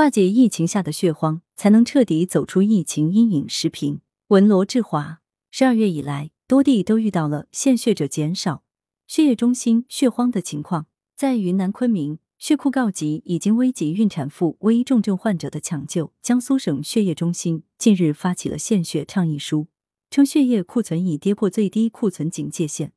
化解疫情下的血荒，才能彻底走出疫情阴影。时评文罗志华，十二月以来，多地都遇到了献血者减少、血液中心血荒的情况。在云南昆明，血库告急，已经危及孕产妇、危重症患者的抢救。江苏省血液中心近日发起了献血倡议书，称血液库存已跌破最低库存警戒线，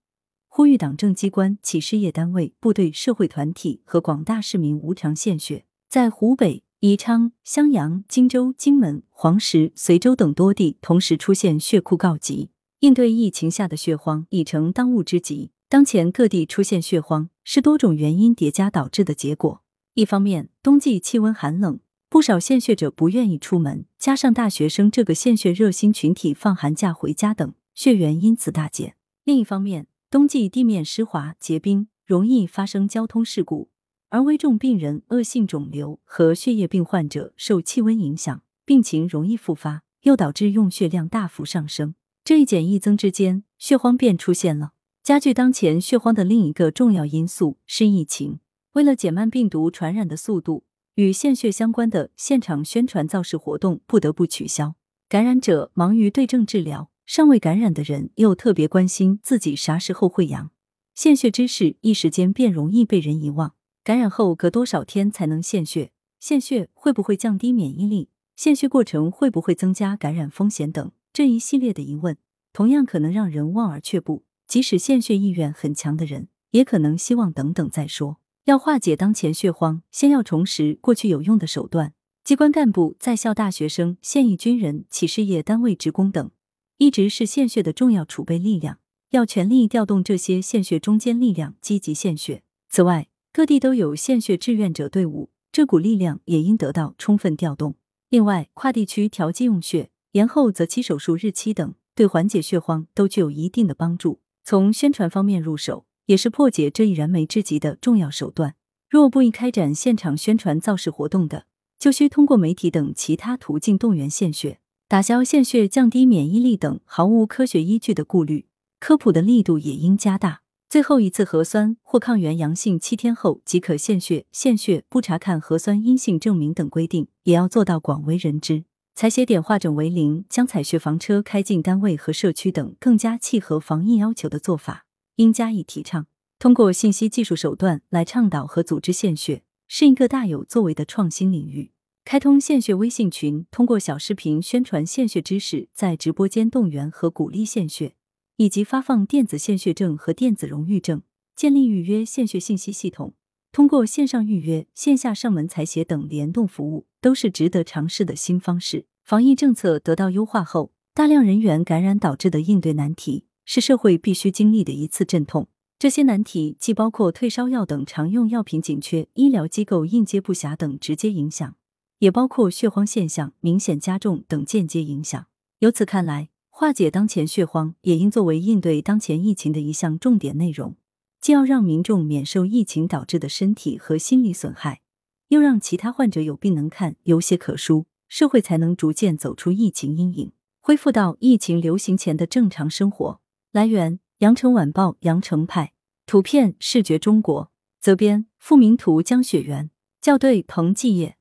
呼吁党政机关、企事业单位、部队、社会团体和广大市民无偿献血。在湖北。宜昌、襄阳、荆州、荆门、黄石、随州等多地同时出现血库告急，应对疫情下的血荒已成当务之急。当前各地出现血荒，是多种原因叠加导致的结果。一方面，冬季气温寒冷，不少献血者不愿意出门，加上大学生这个献血热心群体放寒假回家等，血源因此大减。另一方面，冬季地面湿滑结冰，容易发生交通事故。而危重病人、恶性肿瘤和血液病患者受气温影响，病情容易复发，又导致用血量大幅上升。这一减一增之间，血荒便出现了。加剧当前血荒的另一个重要因素是疫情。为了减慢病毒传染的速度，与献血相关的现场宣传造势活动不得不取消。感染者忙于对症治疗，尚未感染的人又特别关心自己啥时候会阳，献血之事一时间便容易被人遗忘。感染后隔多少天才能献血？献血会不会降低免疫力？献血过程会不会增加感染风险等这一系列的疑问，同样可能让人望而却步。即使献血意愿很强的人，也可能希望等等再说。要化解当前血荒，先要重拾过去有用的手段。机关干部、在校大学生、现役军人、企事业单位职工等，一直是献血的重要储备力量，要全力调动这些献血中坚力量，积极献血。此外，各地都有献血志愿者队伍，这股力量也应得到充分调动。另外，跨地区调剂用血、延后择期手术日期等，对缓解血荒都具有一定的帮助。从宣传方面入手，也是破解这一燃眉之急的重要手段。若不宜开展现场宣传造势活动的，就需通过媒体等其他途径动员献血，打消献血降低免疫力等毫无科学依据的顾虑。科普的力度也应加大。最后一次核酸或抗原阳性七天后即可献血，献血不查看核酸阴性证明等规定也要做到广为人知。采血点化整为零，将采血房车开进单位和社区等更加契合防疫要求的做法，应加以提倡。通过信息技术手段来倡导和组织献血，是一个大有作为的创新领域。开通献血微信群，通过小视频宣传献血知识，在直播间动员和鼓励献血。以及发放电子献血证和电子荣誉证，建立预约献血信息系统，通过线上预约、线下上门采血等联动服务，都是值得尝试的新方式。防疫政策得到优化后，大量人员感染导致的应对难题，是社会必须经历的一次阵痛。这些难题既包括退烧药等常用药品紧缺、医疗机构应接不暇等直接影响，也包括血荒现象明显加重等间接影响。由此看来，化解当前血荒，也应作为应对当前疫情的一项重点内容。既要让民众免受疫情导致的身体和心理损害，又让其他患者有病能看、有血可输，社会才能逐渐走出疫情阴影，恢复到疫情流行前的正常生活。来源：羊城晚报羊城派，图片：视觉中国，责编：付明图，江雪源，校对：彭继业。